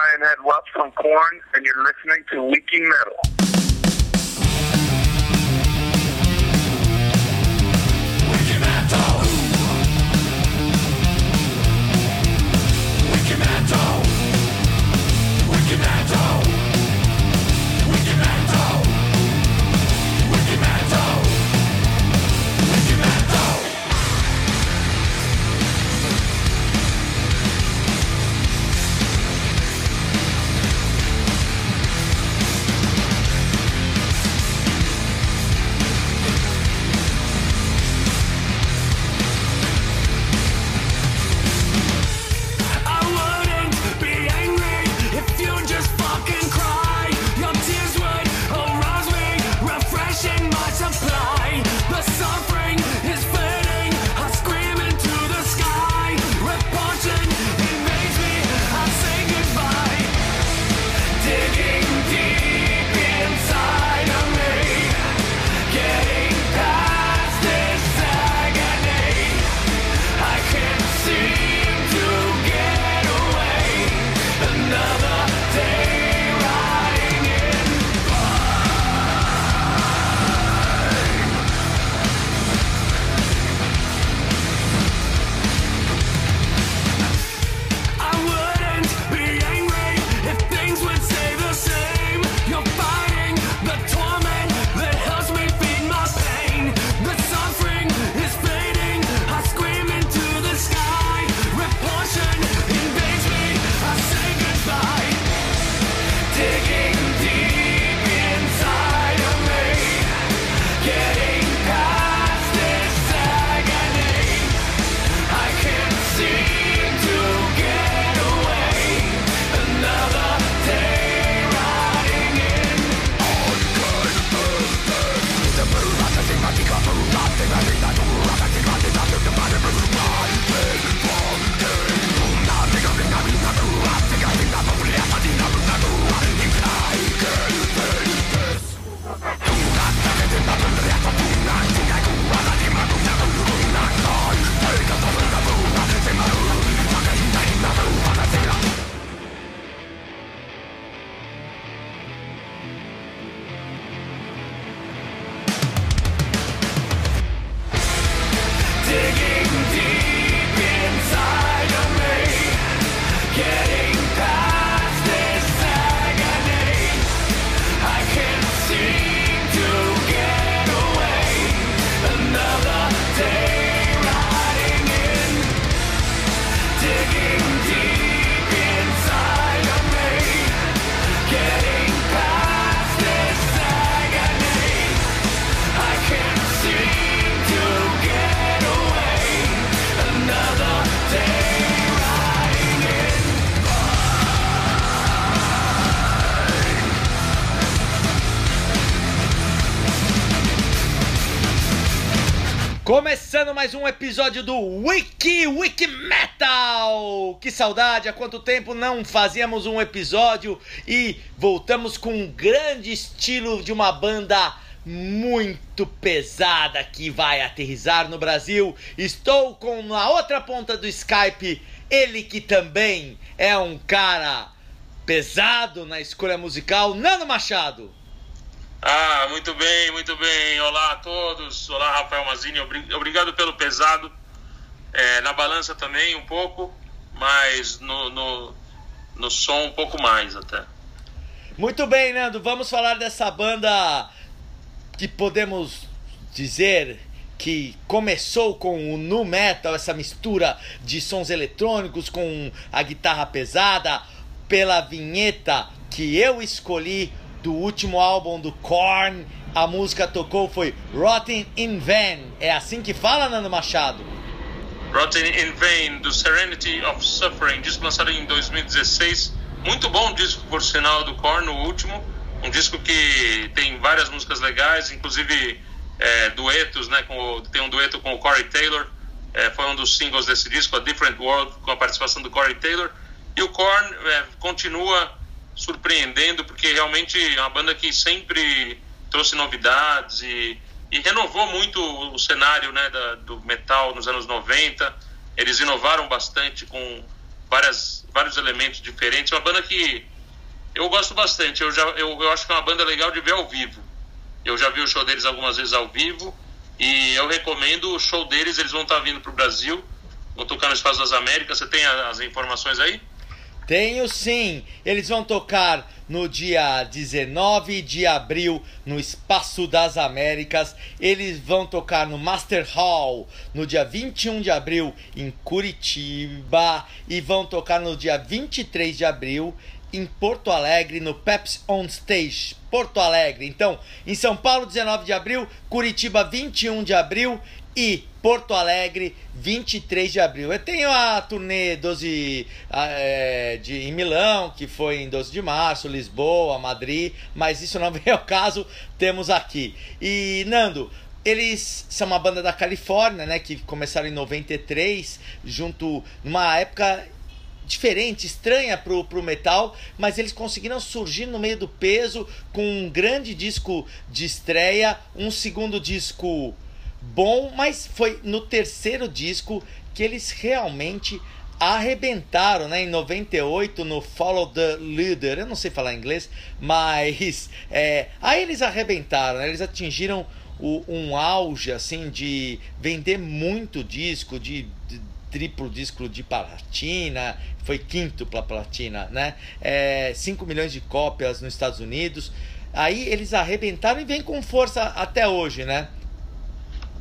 Brian Head Welch from Korn, and you're listening to Leaking Metal. Mais um episódio do Wiki Wiki Metal! Que saudade, há quanto tempo não fazíamos um episódio e voltamos com um grande estilo de uma banda muito pesada que vai aterrizar no Brasil. Estou com na outra ponta do Skype ele que também é um cara pesado na escolha musical, Nano Machado. Ah, muito bem, muito bem. Olá a todos. Olá, Rafael Mazini. Obrigado pelo pesado. É, na balança também um pouco, mas no, no, no som um pouco mais até. Muito bem, Nando. Vamos falar dessa banda que podemos dizer que começou com o nu metal, essa mistura de sons eletrônicos com a guitarra pesada, pela vinheta que eu escolhi do último álbum do Korn. A música tocou foi Rotten in Vain. É assim que fala, Nando Machado? Rotten in Vain, do Serenity of Suffering, disco lançado em 2016. Muito bom disco, por sinal, do Korn, o último. Um disco que tem várias músicas legais, inclusive é, duetos, né? Com, tem um dueto com o Corey Taylor. É, foi um dos singles desse disco, A Different World, com a participação do Corey Taylor. E o Korn é, continua surpreendendo, porque realmente é uma banda que sempre trouxe novidades e, e renovou muito o cenário né, da, do metal nos anos 90. Eles inovaram bastante com várias vários elementos diferentes. É uma banda que eu gosto bastante. Eu, já, eu, eu acho que é uma banda legal de ver ao vivo. Eu já vi o show deles algumas vezes ao vivo e eu recomendo o show deles. Eles vão estar vindo para o Brasil, vão tocar no Espaço das Américas. Você tem as informações aí? Tenho sim. Eles vão tocar no dia 19 de abril no Espaço das Américas. Eles vão tocar no Master Hall no dia 21 de abril em Curitiba e vão tocar no dia 23 de abril em Porto Alegre, no Peps On Stage, Porto Alegre. Então, em São Paulo, 19 de abril, Curitiba, 21 de abril e Porto Alegre, 23 de abril. Eu tenho a turnê 12 é, de, em Milão, que foi em 12 de março, Lisboa, Madrid, mas isso não vem ao caso, temos aqui. E Nando, eles são uma banda da Califórnia, né, que começaram em 93, junto numa época diferente, estranha pro, pro metal, mas eles conseguiram surgir no meio do peso com um grande disco de estreia, um segundo disco bom, mas foi no terceiro disco que eles realmente arrebentaram, né? Em 98 no Follow the Leader, eu não sei falar inglês, mas é, aí eles arrebentaram, né? eles atingiram o, um auge assim de vender muito disco, de, de triplo disco de platina, foi quinto para platina, né? É, 5 milhões de cópias nos Estados Unidos. Aí eles arrebentaram e vem com força até hoje, né?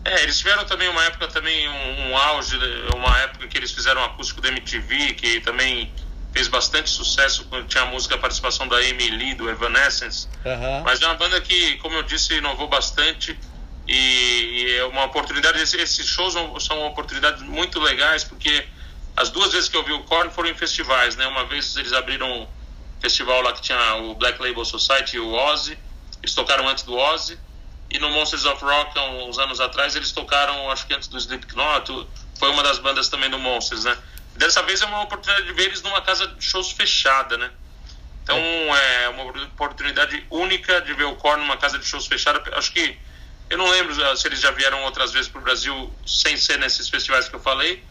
É, eles tiveram também uma época também um, um, auge, uma época que eles fizeram um acústico da MTV, que também fez bastante sucesso quando tinha a música a participação da Amy Lee do Evanescence. Uhum. Mas é uma banda que, como eu disse, inovou bastante e, e é uma oportunidade. Esses shows são oportunidades muito legais porque as duas vezes que eu vi o Korn foram em festivais, né? Uma vez eles abriram um festival lá que tinha o Black Label Society e o Ozzy. Eles tocaram antes do Ozzy e no Monsters of Rock, há uns anos atrás, eles tocaram, acho que antes do Slipknot, foi uma das bandas também do Monsters, né? Dessa vez é uma oportunidade de ver eles numa casa de shows fechada, né? Então é uma oportunidade única de ver o Korn numa casa de shows fechada. Acho que eu não lembro se eles já vieram outras vezes para o Brasil sem ser nesses festivais que eu falei,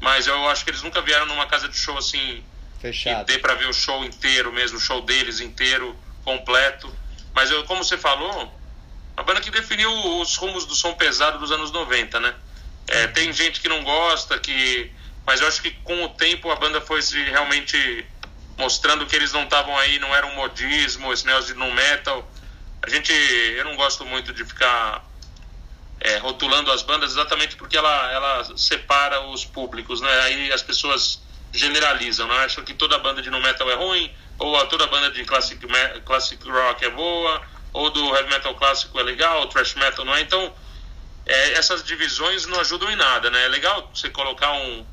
mas eu acho que eles nunca vieram numa casa de show assim fechado. dê para ver o show inteiro mesmo, o show deles inteiro, completo. Mas eu, como você falou, a banda que definiu os rumos do som pesado dos anos 90, né? É, tem gente que não gosta, que mas eu acho que com o tempo a banda foi se realmente mostrando que eles não estavam aí, não era um modismo, esse negócio de no metal. A gente, eu não gosto muito de ficar é, rotulando as bandas exatamente porque ela, ela separa os públicos, né? Aí as pessoas generalizam, né? Acham que toda banda de no metal é ruim, ou toda banda de classic, classic rock é boa, ou do heavy metal clássico é legal, o thrash metal não é. Então, é, essas divisões não ajudam em nada, né? É legal você colocar um,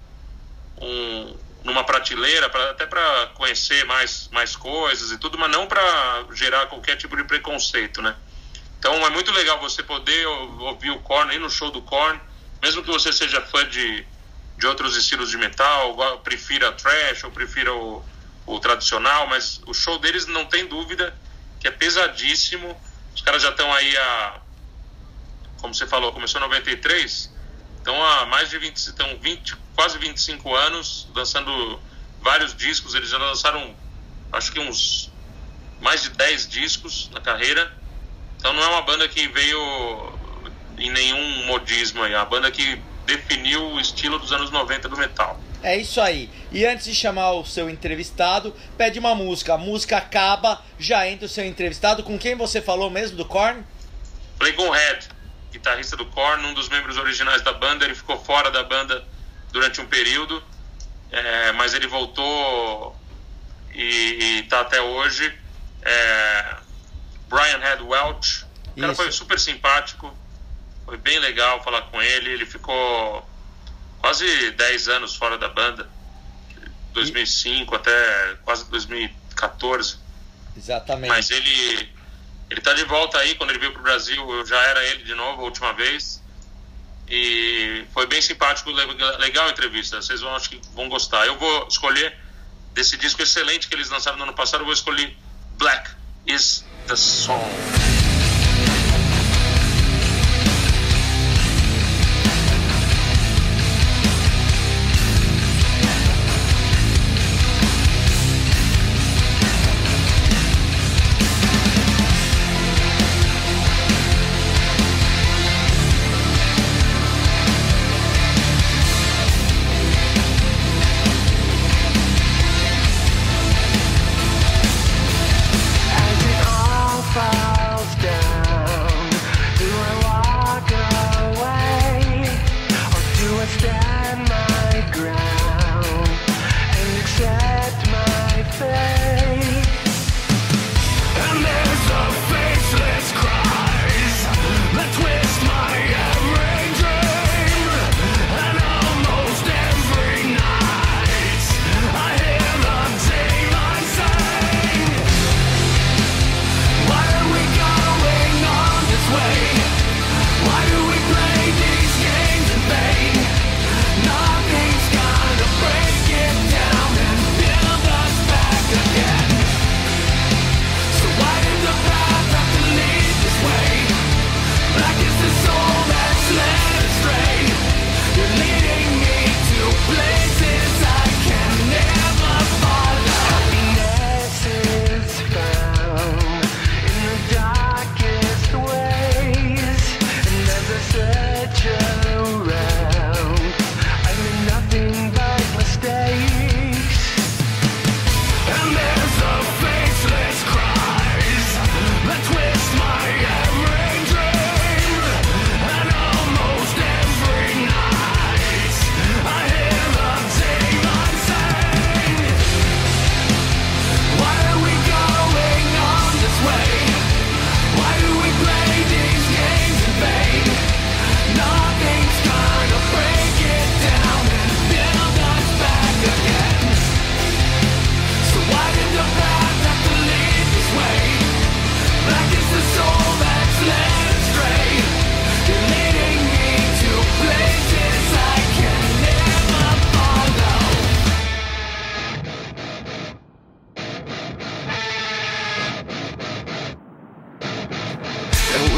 um numa prateleira, pra, até para conhecer mais, mais coisas e tudo, mas não para gerar qualquer tipo de preconceito, né? Então é muito legal você poder ouvir o Korn, ir no show do Korn, mesmo que você seja fã de, de outros estilos de metal, prefira thrash ou prefira o, o tradicional, mas o show deles não tem dúvida que é pesadíssimo. Os caras já estão aí a. Como você falou, começou em 93, então há mais de 20, estão 20, quase 25 anos, lançando vários discos. Eles já lançaram, acho que uns mais de 10 discos na carreira. Então não é uma banda que veio em nenhum modismo aí, é uma banda que definiu o estilo dos anos 90 do metal. É isso aí. E antes de chamar o seu entrevistado, pede uma música. A música acaba, já entra o seu entrevistado. Com quem você falou mesmo do Korn? Falei com o Red, guitarrista do Korn, um dos membros originais da banda. Ele ficou fora da banda durante um período, é, mas ele voltou e, está até hoje. É, Brian Head Welch, o cara Isso. foi super simpático, foi bem legal falar com ele. Ele ficou quase 10 anos fora da banda, 2005 e... até quase 2014. Exatamente. Mas ele ele tá de volta aí, quando ele veio pro Brasil, eu já era ele de novo a última vez. E foi bem simpático, legal a entrevista. Vocês vão, acho que vão gostar. Eu vou escolher desse disco excelente que eles lançaram no ano passado, eu vou escolher Black is the Song.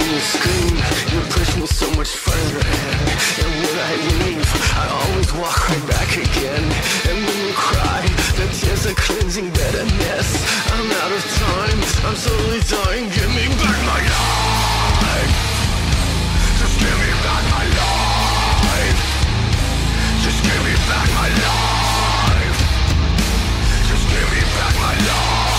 You scream, you push me so much further. And when I leave, I always walk right back again. And when you cry, the tears are cleansing bitterness. I'm out of time, I'm slowly dying. Give me back my life. Just give me back my life. Just give me back my life. Just give me back my life.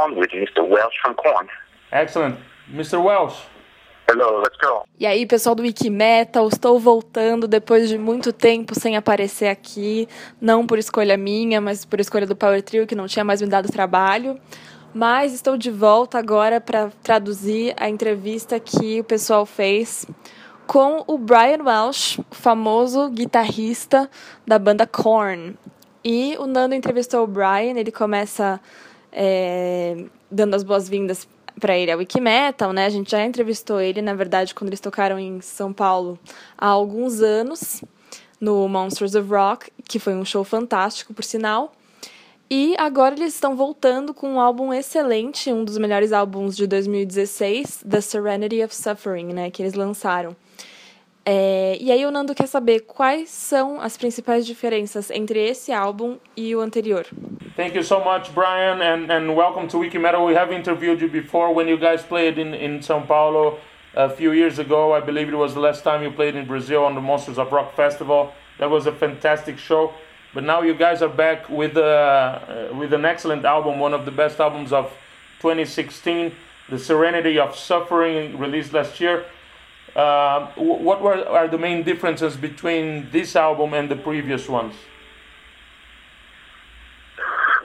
on with Mr. Welsh from Corn. Excellent. Mr. Welsh, Hello, let's go. E aí, pessoal do Wikimetal, estou voltando depois de muito tempo sem aparecer aqui, não por escolha minha, mas por escolha do Power Trio, que não tinha mais me dado trabalho. Mas estou de volta agora para traduzir a entrevista que o pessoal fez com o Brian Welsh, o famoso guitarrista da banda Korn. E o Nando entrevistou o Brian, ele começa é, dando as boas-vindas para ele ao Wikimetal, né? A gente já entrevistou ele, na verdade, quando eles tocaram em São Paulo há alguns anos, no Monsters of Rock, que foi um show fantástico, por sinal. E agora eles estão voltando com um álbum excelente, um dos melhores álbuns de 2016, The Serenity of Suffering, né? Que eles lançaram. É, e aí o Nando quer saber quais são as principais diferenças entre esse álbum e o anterior. thank you so much, Brian, and, and welcome to Wiki Metal. We have interviewed you before when you guys played in, in Sao Paulo a few years ago. I believe it was the last time you played in Brazil on the Monsters of Rock Festival. That was a fantastic show. But now you guys are back with, uh, with an excellent album, one of the best albums of 2016, The Serenity of Suffering, released last year. Uh, what were are the main differences between this album and the previous ones?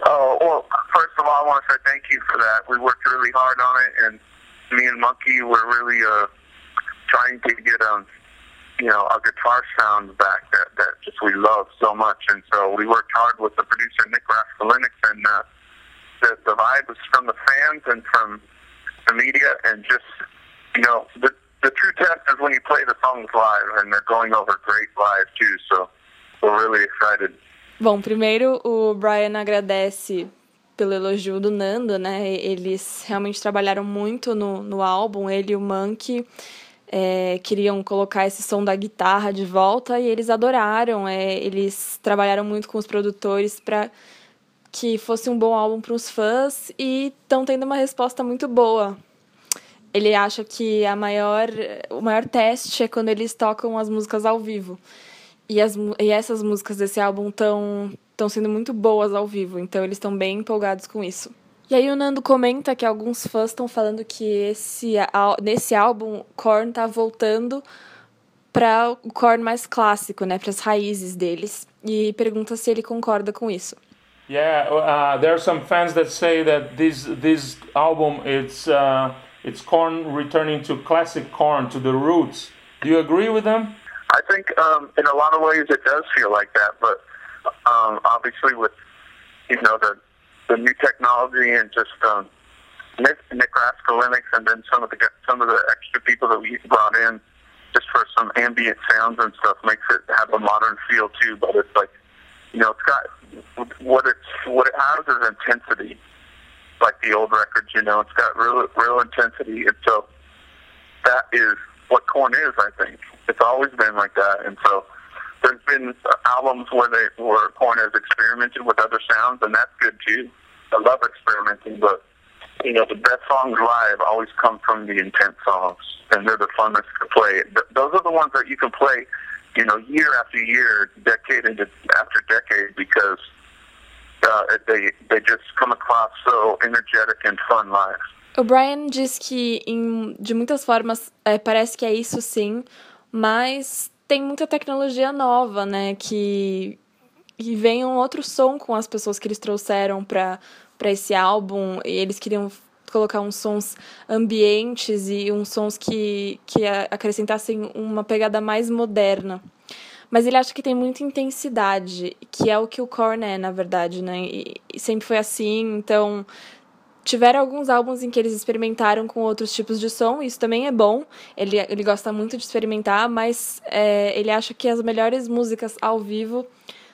Oh, well, first of all, I want to say thank you for that. We worked really hard on it, and me and Monkey were really uh, trying to get um, you know, a guitar sound back that that just we love so much, and so we worked hard with the producer Nick Raskulinix, and uh, the the vibe was from the fans and from the media, and just you know, the the true test is when you play the songs live, and they're going over great live too. So we're really excited. Bom, primeiro o Brian agradece pelo elogio do Nando, né? Eles realmente trabalharam muito no, no álbum, ele e o Monkey. é, queriam colocar esse som da guitarra de volta e eles adoraram. é, eles trabalharam muito com os produtores para que fosse um bom álbum para os fãs e estão tendo uma resposta muito boa. Ele acha que a maior, o maior teste é quando eles tocam as músicas ao vivo. E, as, e essas músicas desse álbum estão estão sendo muito boas ao vivo, então eles estão bem empolgados com isso. E aí o Nando comenta que alguns fãs estão falando que esse, nesse álbum Korn tá voltando para o Korn mais clássico, né, para as raízes deles. E pergunta se ele concorda com isso. Yeah, uh, there are some fans that say that this this album it's uh, it's corn returning to classic corn, to the roots. Do you agree with them? I think um, in a lot of ways it does feel like that, but um, obviously with you know the the new technology and just um, Nick, Nick Raskulinix and then some of the some of the extra people that we brought in just for some ambient sounds and stuff makes it have a modern feel too. But it's like you know it's got what it's what it has is intensity, like the old records. You know, it's got real real intensity, and so that is what corn is. I think it's always been like that, and so there's been albums where they where corn has experimented with other sounds, and that's good too. I love experimenting, but you know the best songs live always come from the intense songs, and they're the funnest to play. Those are the ones that you can play, you know, year after year, decade into after decade, because uh, they they just come across so energetic and fun live. O Brian diz que, em, de muitas formas, é, parece que é isso sim, mas tem muita tecnologia nova, né? Que, que vem um outro som com as pessoas que eles trouxeram para esse álbum. E eles queriam colocar uns sons ambientes e uns sons que, que acrescentassem uma pegada mais moderna. Mas ele acha que tem muita intensidade, que é o que o Korn é, na verdade, né? E, e sempre foi assim, então tiveram alguns álbuns em que eles experimentaram com outros tipos de som, isso também é bom. Ele, ele gosta muito de experimentar, mas é, ele acha que as melhores músicas ao vivo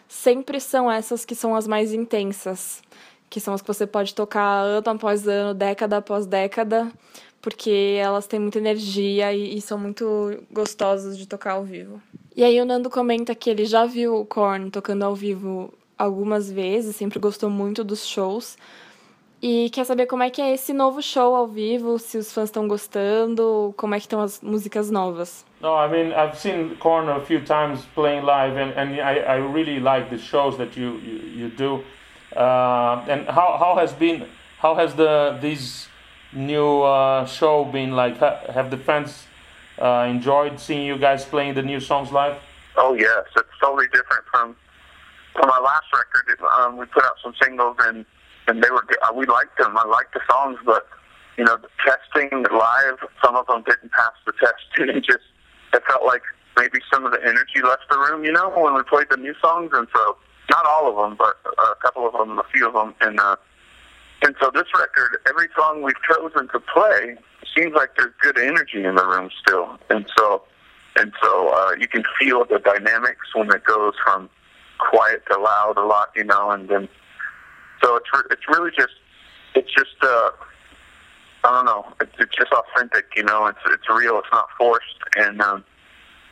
sempre são essas que são as mais intensas que são as que você pode tocar ano após ano, década após década, porque elas têm muita energia e, e são muito gostosas de tocar ao vivo. E aí o Nando comenta que ele já viu o Korn tocando ao vivo algumas vezes, sempre gostou muito dos shows. E quer saber como é que é esse novo show ao vivo, se os fãs estão gostando, como é que estão as músicas novas. No, I mean I've seen Korn a few times playing live and, and I, I really like the shows that you, you, you do. Uh, and how, how has been how has the this new uh, show been like? have the fans uh, enjoyed seeing you guys playing the new songs live? Oh yes, it's totally different from from our last record. Um, we put out some singles and and they were uh, we liked them. I liked the songs, but you know, the testing live, some of them didn't pass the test. It just it felt like maybe some of the energy left the room. You know, when we played the new songs, and so not all of them, but a couple of them, a few of them, and uh, and so this record, every song we've chosen to play seems like there's good energy in the room still, and so and so uh, you can feel the dynamics when it goes from quiet to loud a lot, you know, and then so it's re- it's really just it's just uh, I don't know, it's, it's just authentic, you know, it's it's real, it's not forced, and um,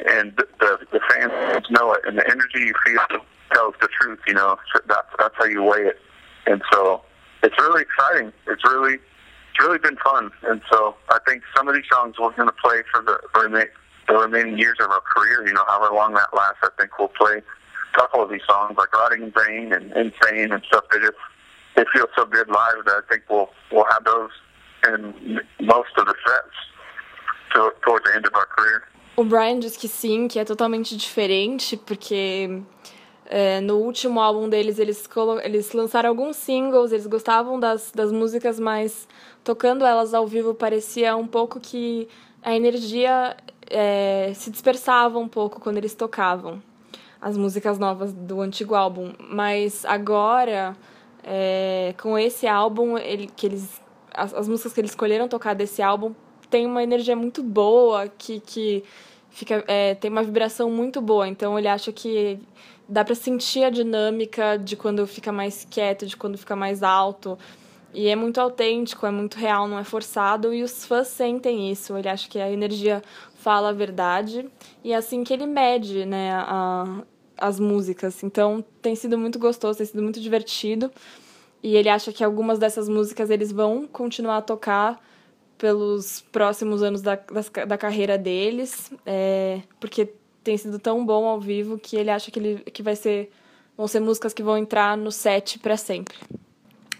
and the, the fans know it, and the energy you feel tells the truth. You know, that's that's how you weigh it. And so it's really exciting. It's really it's really been fun. And so I think some of these songs we're going to play for the for the, remaining years of our career. You know, however long that lasts, I think we'll play a couple of these songs like "Rotting Brain" Vain" and "Insane" and stuff. They just they feel so good live that I think we'll we'll have those in most of the sets to, towards the end of our career. O Brian diz que sim, que é totalmente diferente, porque É, no último álbum deles, eles, eles lançaram alguns singles, eles gostavam das, das músicas, mas tocando elas ao vivo parecia um pouco que a energia é, se dispersava um pouco quando eles tocavam as músicas novas do antigo álbum. Mas agora, é, com esse álbum, ele, que eles, as, as músicas que eles escolheram tocar desse álbum tem uma energia muito boa, que, que fica, é, tem uma vibração muito boa. Então ele acha que dá para sentir a dinâmica de quando fica mais quieto, de quando fica mais alto. E é muito autêntico, é muito real, não é forçado. E os fãs sentem isso. Ele acha que a energia fala a verdade. E é assim que ele mede né, a, as músicas. Então tem sido muito gostoso, tem sido muito divertido. E ele acha que algumas dessas músicas eles vão continuar a tocar pelos próximos anos da, da, da carreira deles. É, porque tem sido tão bom ao vivo que ele acha que, ele, que vai ser vão ser músicas que vão entrar no set para sempre.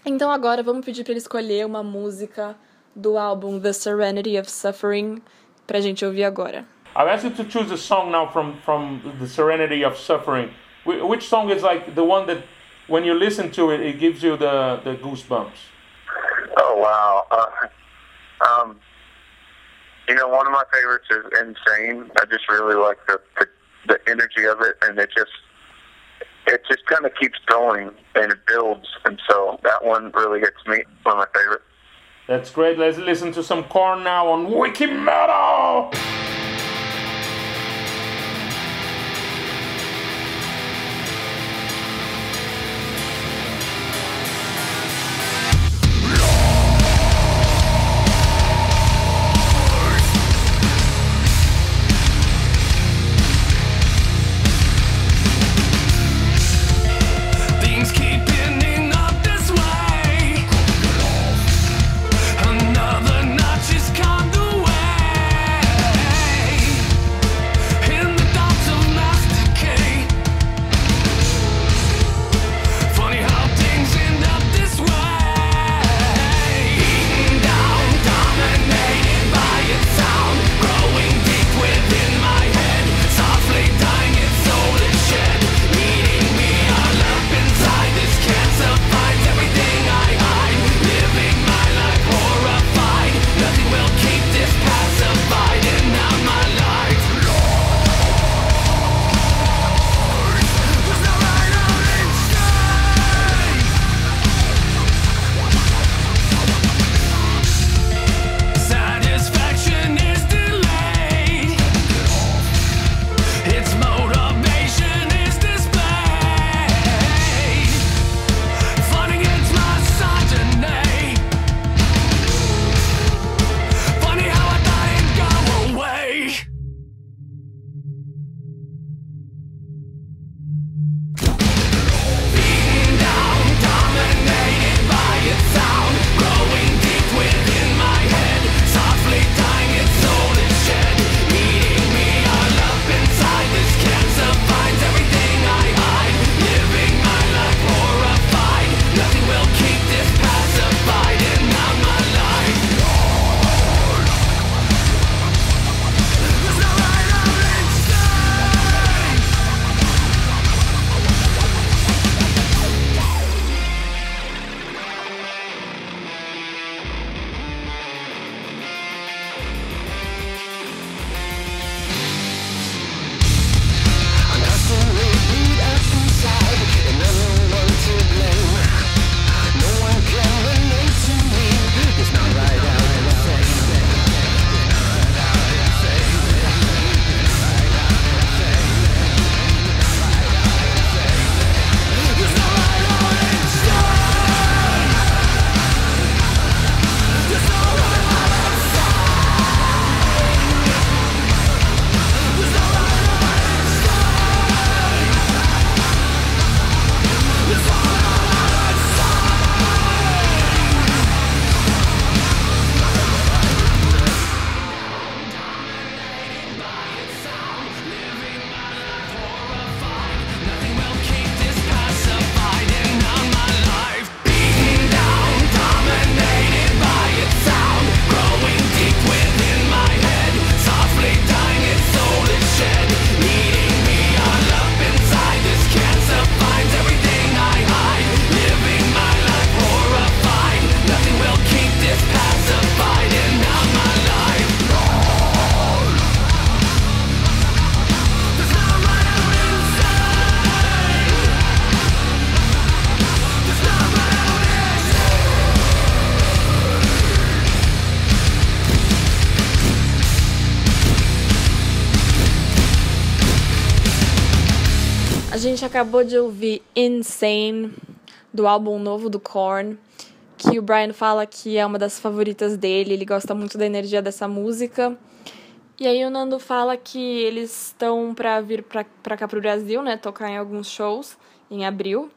Então agora vamos pedir para ele escolher uma música do álbum The Serenity of Suffering pra gente ouvir agora. I've asked you to choose a song now from from The Serenity of Suffering. Which song is like the one that when you listen to it it gives you the the goosebumps? Oh wow. Uh, um You know, one of my favorites is Insane. I just really like the the, the energy of it, and it just it just kind of keeps going and it builds, and so that one really hits me. One of my favorites. That's great. Let's listen to some Korn now on Wiki Metal. Acabou de ouvir Insane, do álbum novo do Korn, que o Brian fala que é uma das favoritas dele, ele gosta muito da energia dessa música. E aí o Nando fala que eles estão para vir para cá pro Brasil, né, tocar em alguns shows em abril.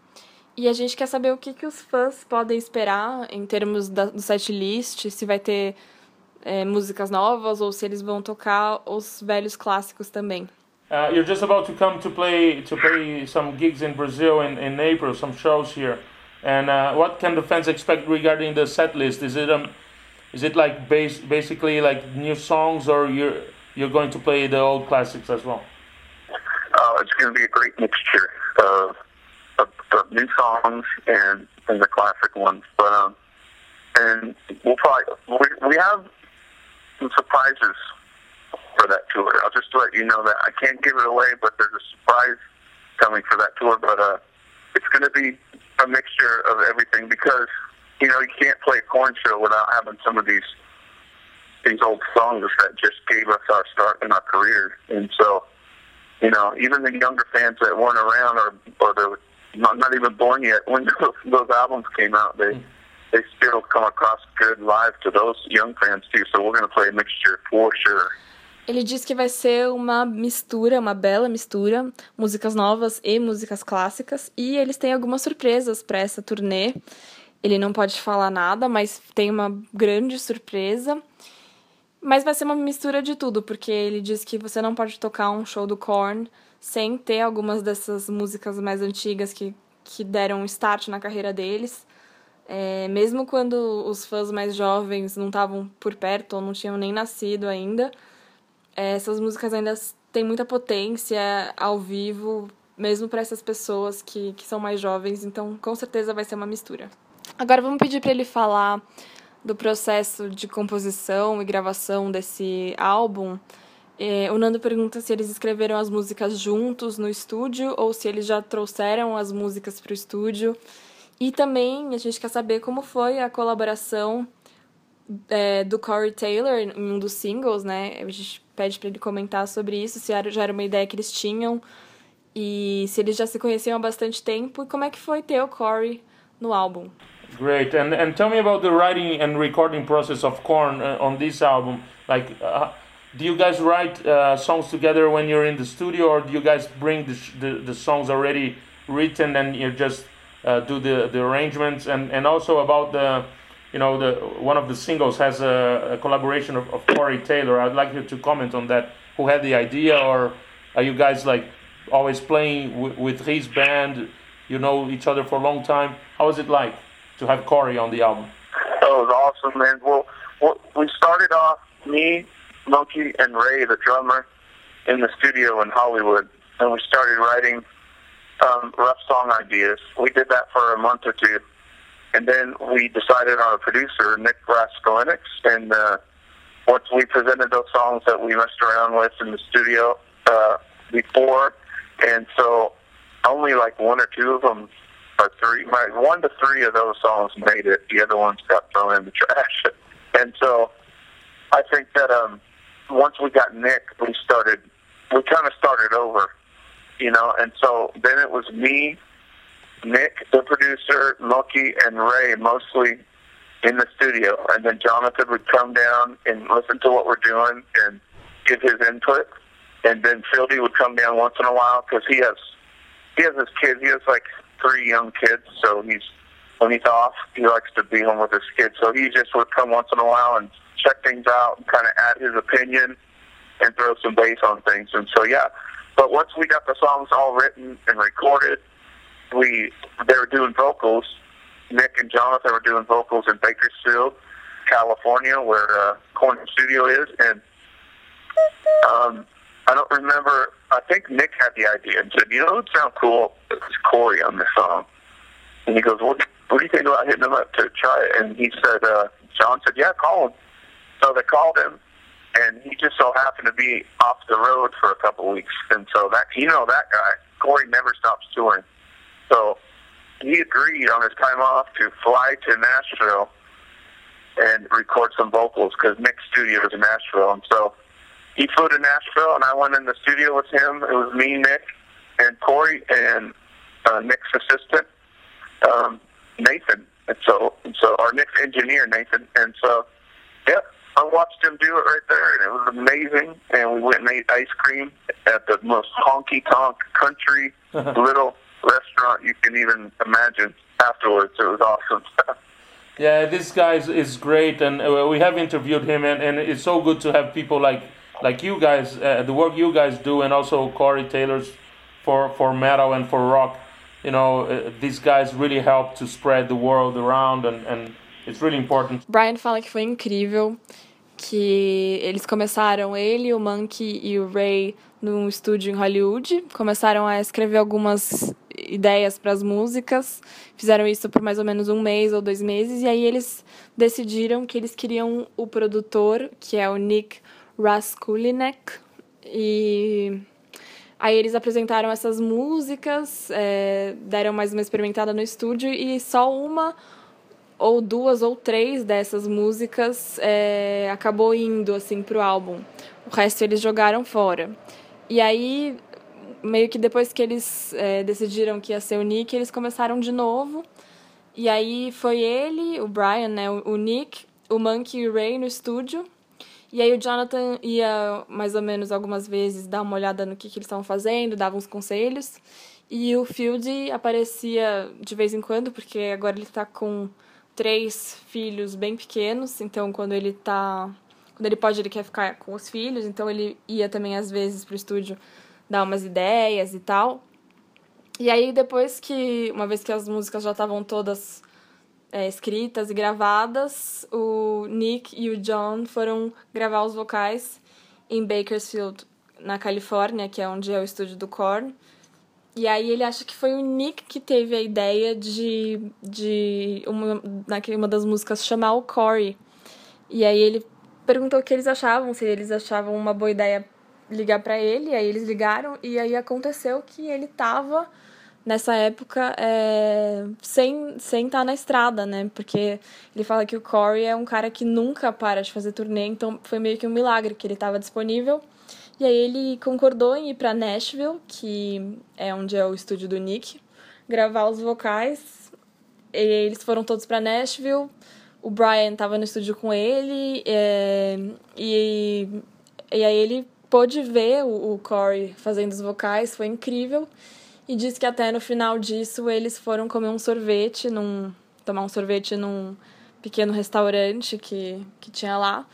E a gente quer saber o que, que os fãs podem esperar em termos da, do set list, se vai ter é, músicas novas ou se eles vão tocar os velhos clássicos também. Uh, you're just about to come to play to play some gigs in Brazil in, in April, some shows here. And uh, what can the fans expect regarding the set list? Is it um, is it like base, basically like new songs, or you're you're going to play the old classics as well? Uh, it's going to be a great mixture of, of, of new songs and and the classic ones. But um, and we'll probably we, we have some surprises for that tour. I'll just let you know that I can't give it away, but there's a surprise coming for that tour. But uh, it's going to be a mixture of everything because you know you can't play a Korn show without having some of these these old songs that just gave us our start in our career. And so, you know, even the younger fans that weren't around or or they not, not even born yet when those, those albums came out, they. They still come across good live to those young fans too, so we're going to play a mixture for sure. Ele diz que vai ser uma mistura, uma bela mistura, músicas novas e músicas clássicas, e eles têm algumas surpresas para essa turnê. Ele não pode falar nada, mas tem uma grande surpresa. Mas vai ser uma mistura de tudo, porque ele diz que você não pode tocar um show do Korn sem ter algumas dessas músicas mais antigas que, que deram start na carreira deles. É, mesmo quando os fãs mais jovens não estavam por perto ou não tinham nem nascido ainda, essas músicas ainda têm muita potência ao vivo, mesmo para essas pessoas que, que são mais jovens, então com certeza vai ser uma mistura. Agora vamos pedir para ele falar do processo de composição e gravação desse álbum. É, o Nando pergunta se eles escreveram as músicas juntos no estúdio ou se eles já trouxeram as músicas para o estúdio. E também a gente quer saber como foi a colaboração é, do Corey Taylor em um dos singles, né? A gente pede para ele comentar sobre isso, se já era uma ideia que eles tinham e se eles já se conheciam há bastante tempo e como é que foi ter o Corey no álbum. Great, and and tell me about the writing and recording process of Korn uh, on this album. Like, uh, do you guys write uh, songs together when you're in the studio, or do you guys bring the the, the songs already written and you just uh, do the the arrangements? And and also about the you know, the one of the singles has a, a collaboration of, of Corey Taylor. I'd like you to comment on that. Who had the idea, or are you guys like always playing with, with his band? You know each other for a long time. How was it like to have Corey on the album? It was awesome, man. Well, well we started off me, Monkey, and Ray, the drummer, in the studio in Hollywood, and we started writing um, rough song ideas. We did that for a month or two and then we decided on a producer, Nick Raskolinic, and uh, once we presented those songs that we messed around with in the studio uh, before, and so only like one or two of them, or three, my, one to three of those songs made it. The other ones got thrown in the trash. And so I think that um, once we got Nick, we started, we kind of started over, you know, and so then it was me Nick, the producer, Lucky, and Ray mostly in the studio, and then Jonathan would come down and listen to what we're doing and give his input, and then Fieldy would come down once in a while because he has he has his kids. He has like three young kids, so he's when he's off, he likes to be home with his kids. So he just would come once in a while and check things out and kind of add his opinion and throw some bass on things. And so yeah, but once we got the songs all written and recorded we they were doing vocals. Nick and Jonathan were doing vocals in Bakersfield, California, where uh, Corn Studio is, and um, I don't remember. I think Nick had the idea and said, "You know, it would sound cool. It's Corey on this song." And he goes, "What? What do you think about hitting him up to try it?" And he said, uh, "John said, yeah, call him." So they called him, and he just so happened to be off the road for a couple weeks, and so that you know that guy, Corey never stops touring. So he agreed on his time off to fly to Nashville and record some vocals because Nick's studio is in Nashville. And so he flew to Nashville, and I went in the studio with him. It was me, Nick, and Corey and uh, Nick's assistant um, Nathan, and so and so our Nick's engineer Nathan, and so yeah, I watched him do it right there, and it was amazing. And we went and ate ice cream at the most honky tonk country little restaurant you can even imagine. Afterwards, it was awesome. Yeah, this guy is, is great, and uh, we have interviewed him, and, and it's so good to have people like like you guys, uh, the work you guys do, and also Corey Taylor's for for metal and for rock. You know, uh, these guys really help to spread the world around, and, and it's really important. Brian fala que foi incrível, que eles começaram, ele, o Monkey e o Ray, num estúdio em Hollywood, começaram a escrever algumas ideias para as músicas, fizeram isso por mais ou menos um mês ou dois meses, e aí eles decidiram que eles queriam o produtor, que é o Nick Raskulinek, e aí eles apresentaram essas músicas, é, deram mais uma experimentada no estúdio, e só uma ou duas ou três dessas músicas é, acabou indo assim pro álbum. O resto eles jogaram fora. E aí, meio que depois que eles é, decidiram que ia ser o Nick, eles começaram de novo. E aí foi ele, o Brian, né, o Nick, o Monkey e o Ray no estúdio. E aí o Jonathan ia mais ou menos algumas vezes dar uma olhada no que, que eles estavam fazendo, dava uns conselhos. E o Field aparecia de vez em quando, porque agora ele está com três filhos bem pequenos, então quando ele tá. Quando ele pode, ele quer ficar com os filhos, então ele ia também às vezes pro estúdio dar umas ideias e tal. E aí depois que. Uma vez que as músicas já estavam todas é, escritas e gravadas, o Nick e o John foram gravar os vocais em Bakersfield, na Califórnia, que é onde é o estúdio do Korn. E aí ele acha que foi o Nick que teve a ideia de, de uma, uma das músicas chamar o Corey. E aí ele perguntou o que eles achavam, se eles achavam uma boa ideia ligar para ele, aí eles ligaram e aí aconteceu que ele tava nessa época é, sem sem estar tá na estrada, né? Porque ele fala que o Corey é um cara que nunca para de fazer turnê, então foi meio que um milagre que ele estava disponível. E aí ele concordou em ir para Nashville, que é onde é o estúdio do Nick, gravar os vocais. E eles foram todos para Nashville. O Brian estava no estúdio com ele é, e, e aí ele pôde ver o, o Corey fazendo os vocais, foi incrível. E disse que até no final disso eles foram comer um sorvete, num, tomar um sorvete num pequeno restaurante que, que tinha lá.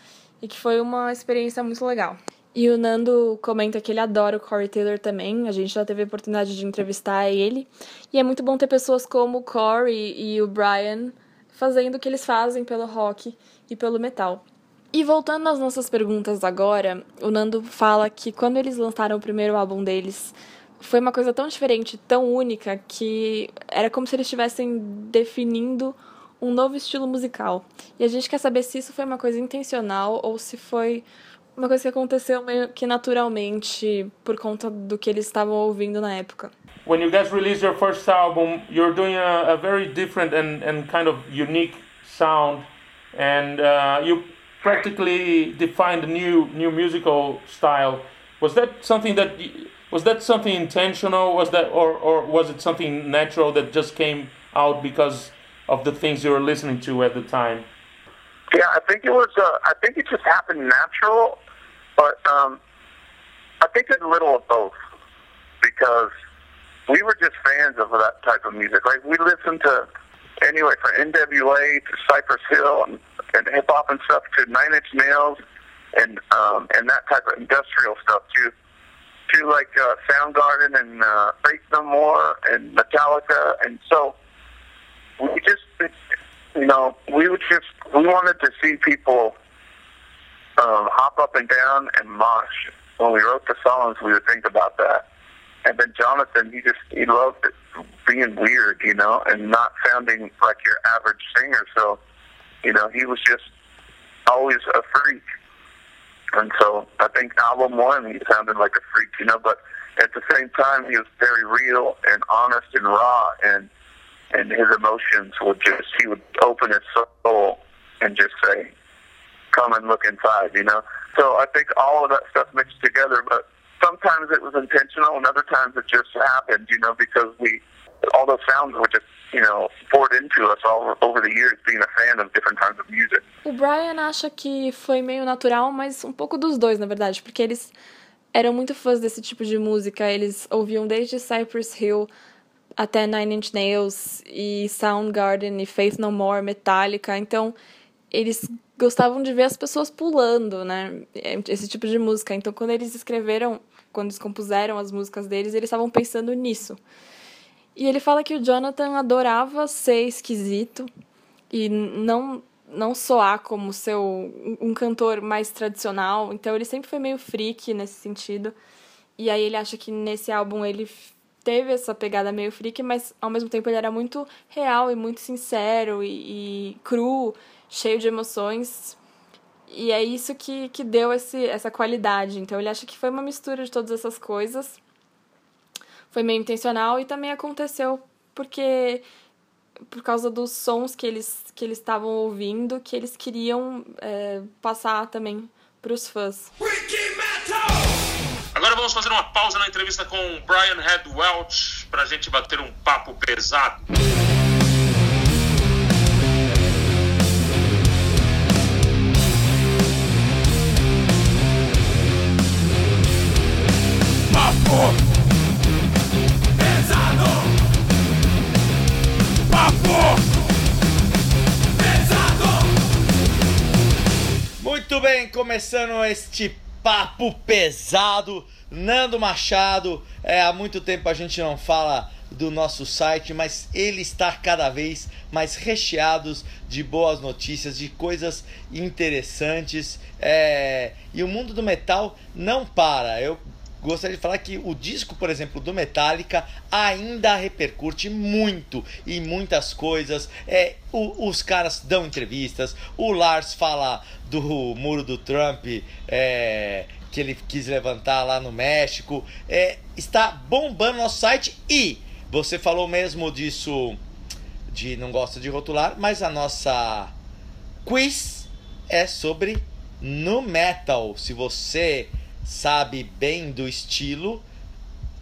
E que foi uma experiência muito legal. E o Nando comenta que ele adora o Corey Taylor também. A gente já teve a oportunidade de entrevistar ele. E é muito bom ter pessoas como o Corey e o Brian fazendo o que eles fazem pelo rock e pelo metal. E voltando às nossas perguntas agora, o Nando fala que quando eles lançaram o primeiro álbum deles, foi uma coisa tão diferente, tão única, que era como se eles estivessem definindo um novo estilo musical. E a gente quer saber se isso foi uma coisa intencional ou se foi uma coisa que aconteceu meio que naturalmente por conta do que eles estavam ouvindo na época. When you guys release your first album, you're doing a, a very different and, and kind of unique sound, and uh, you practically defined a new new musical style. Was that something that was that something intentional? Was that or or was it something natural that just came out because of the things you were listening to at the time? Yeah, I think it was. Uh, I think it just happened natural, but um, I think a little of both because we were just fans of that type of music. Like we listened to anyway from NWA to Cypress Hill and, and hip hop and stuff to Nine Inch Nails and um, and that type of industrial stuff to to like uh, Soundgarden and uh, Faith No More and Metallica, and so we just you know, we would just we wanted to see people um, hop up and down and mosh. When we wrote the songs, we would think about that. And then Jonathan, he just he loved it, being weird, you know, and not sounding like your average singer. So, you know, he was just always a freak. And so I think album one, he sounded like a freak, you know, but at the same time, he was very real and honest and raw and and his emotions would just he would open his soul and just say, "Come and look inside," you know. So I think all of that stuff mixed together. But sometimes it was intentional, and other times it just happened. You know, because we all those sounds were just you know poured into us all over the years, being a fan of different kinds of music. O Brian acha que foi meio natural, mas um pouco dos dois, na verdade, porque eles eram muito fãs desse tipo de música. Eles ouviam desde Cypress Hill até Nine Inch Nails e Soundgarden e Faith No More, Metallica. Então, eles gostavam de ver as pessoas pulando, né? Esse tipo de música. Então, quando eles escreveram, quando eles compuseram as músicas deles, eles estavam pensando nisso. E ele fala que o Jonathan adorava ser esquisito e não não soar como seu um cantor mais tradicional. Então ele sempre foi meio freak nesse sentido. E aí ele acha que nesse álbum ele teve essa pegada meio freak, mas ao mesmo tempo ele era muito real e muito sincero e, e cru, cheio de emoções. E é isso que, que deu esse, essa qualidade. Então ele acha que foi uma mistura de todas essas coisas. Foi meio intencional e também aconteceu porque por causa dos sons que eles que eles estavam ouvindo que eles queriam é, passar também para os fãs. Agora vamos fazer uma pausa na entrevista com Brian Head Welch para a gente bater um papo pesado. Começando este papo pesado. Nando Machado, é, há muito tempo a gente não fala do nosso site, mas ele está cada vez mais recheado de boas notícias, de coisas interessantes. É, e o mundo do metal não para. Eu gostaria de falar que o disco, por exemplo, do Metallica ainda repercute muito em muitas coisas. É, o, os caras dão entrevistas, o Lars fala do muro do Trump. É, que ele quis levantar lá no México. É, está bombando nosso site e você falou mesmo disso de não gosta de rotular, mas a nossa quiz é sobre no metal. Se você sabe bem do estilo,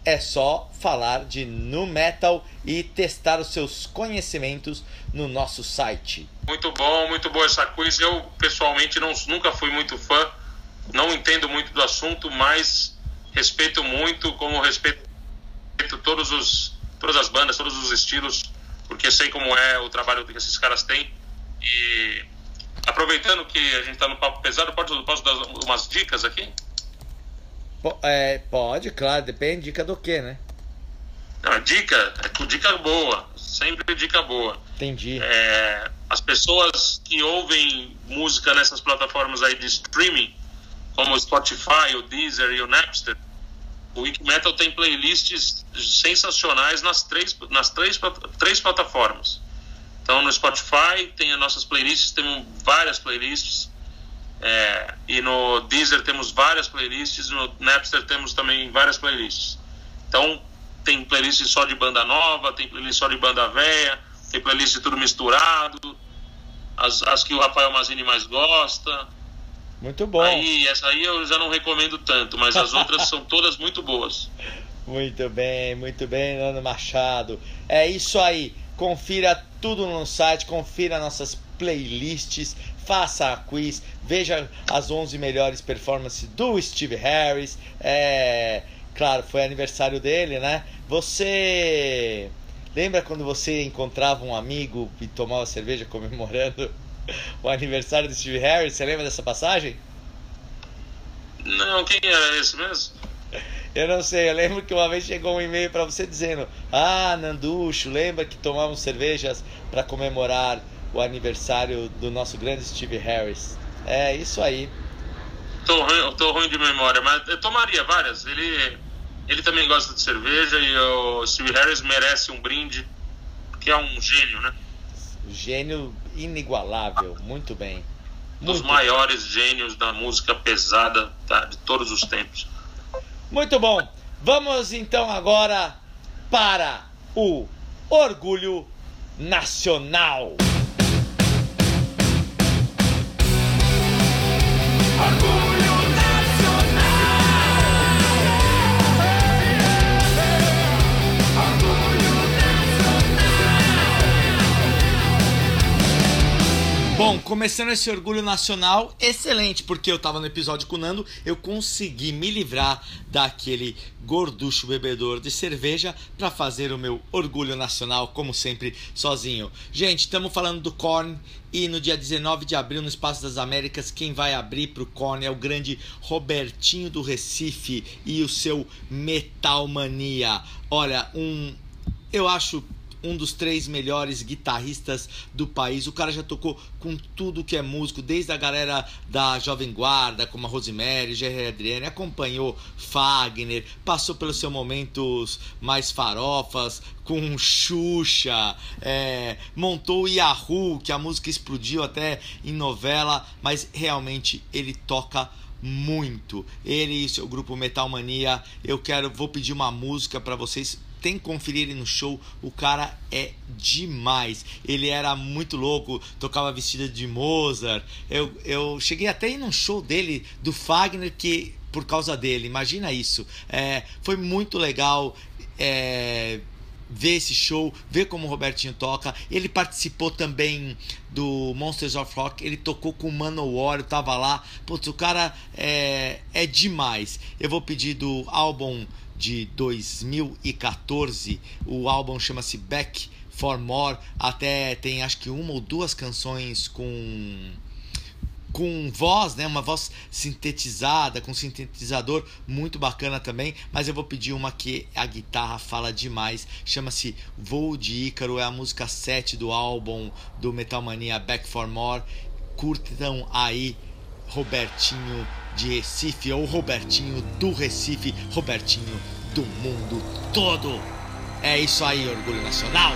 é só falar de nu metal e testar os seus conhecimentos no nosso site. Muito bom, muito boa essa quiz. Eu pessoalmente não, nunca fui muito fã não entendo muito do assunto, mas respeito muito, como respeito todos os, todas as bandas, todos os estilos, porque sei como é o trabalho que esses caras têm. E aproveitando que a gente está no papo pesado, posso, posso dar umas dicas aqui? É, pode, claro, depende dica do que, né? Não, dica, é dica boa, sempre dica boa. Entendi. É, as pessoas que ouvem música nessas plataformas aí de streaming, como o Spotify, o Deezer e o Napster, o Wikimetal tem playlists sensacionais nas três, nas três, três plataformas. Então, no Spotify tem as nossas playlists, temos várias playlists. É, e no Deezer temos várias playlists, no Napster temos também várias playlists. Então, tem playlist só de banda nova, tem playlist só de banda velha, tem playlist tudo misturado, as, as que o Rafael Mazini mais gosta. Muito bom. Aí, essa aí eu já não recomendo tanto, mas as outras são todas muito boas. Muito bem, muito bem, Nando Machado. É isso aí. Confira tudo no site, confira nossas playlists, faça a quiz, veja as 11 melhores performances do Steve Harris. É, claro, foi aniversário dele, né? Você lembra quando você encontrava um amigo e tomava cerveja comemorando o aniversário do Steve Harris. Você lembra dessa passagem? Não, quem era esse mesmo? Eu não sei, eu lembro que uma vez chegou um e-mail para você dizendo: Ah, Nanducho, lembra que tomamos cervejas para comemorar o aniversário do nosso grande Steve Harris? É isso aí. Tô ruim, tô ruim de memória, mas eu tomaria várias. Ele, ele também gosta de cerveja e o Steve Harris merece um brinde, que é um gênio, né? Gênio inigualável, muito bem. Muito Dos maiores gênios da música pesada tá, de todos os tempos. Muito bom. Vamos então agora para o. Orgulho nacional. Bom, começando esse orgulho nacional, excelente, porque eu tava no episódio com o Nando, eu consegui me livrar daquele gorducho bebedor de cerveja para fazer o meu orgulho nacional, como sempre, sozinho. Gente, estamos falando do Korn e no dia 19 de abril, no Espaço das Américas, quem vai abrir pro Korn é o grande Robertinho do Recife e o seu Metal Mania. Olha, um eu acho um dos três melhores guitarristas do país. O cara já tocou com tudo que é músico, desde a galera da Jovem Guarda, como a Rosemary, Gerry Adriane, acompanhou Fagner, passou pelos seus momentos mais farofas, com Xuxa, é, montou o Yahoo, que a música explodiu até em novela, mas realmente ele toca muito. Ele e seu grupo Metal Mania, eu quero, vou pedir uma música para vocês tem que conferir ele no show. O cara é demais. Ele era muito louco, tocava vestida de Mozart. Eu, eu cheguei até ir num show dele, do Fagner, que por causa dele, imagina isso. É, foi muito legal. É, ver esse show, ver como o Robertinho toca. Ele participou também do Monsters of Rock, ele tocou com o Manowar, eu tava lá. Putz, o cara é, é demais. Eu vou pedir do álbum de 2014. O álbum chama-se Back for More. Até tem acho que uma ou duas canções com com voz, né, uma voz sintetizada, com sintetizador muito bacana também, mas eu vou pedir uma que a guitarra fala demais, chama-se Voo de Ícaro, é a música 7 do álbum do Metal Mania Back for More. Curtam aí Robertinho de Recife ou Robertinho do Recife, Robertinho do mundo todo. É isso aí, orgulho nacional.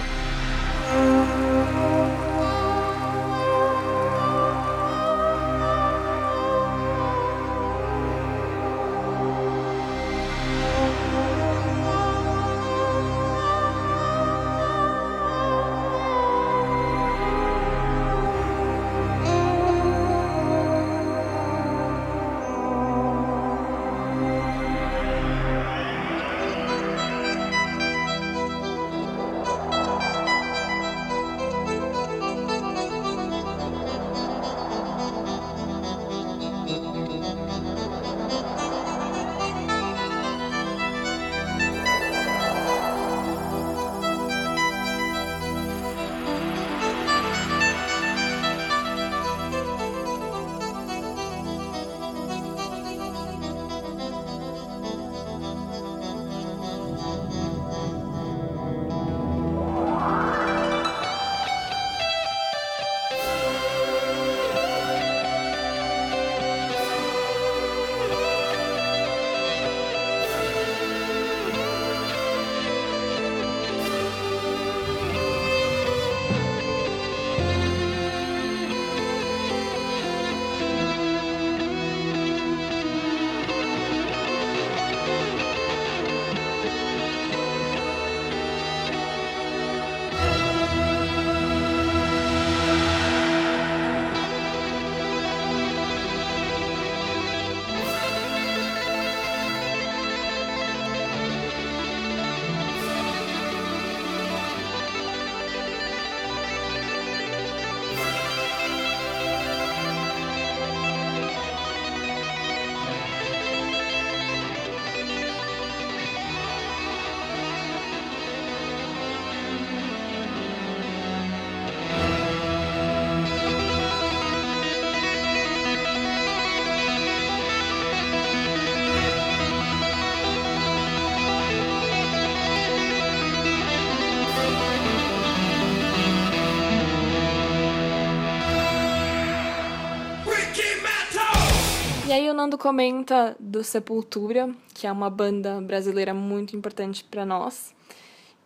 Aí o Nando comenta do Sepultura, que é uma banda brasileira muito importante para nós.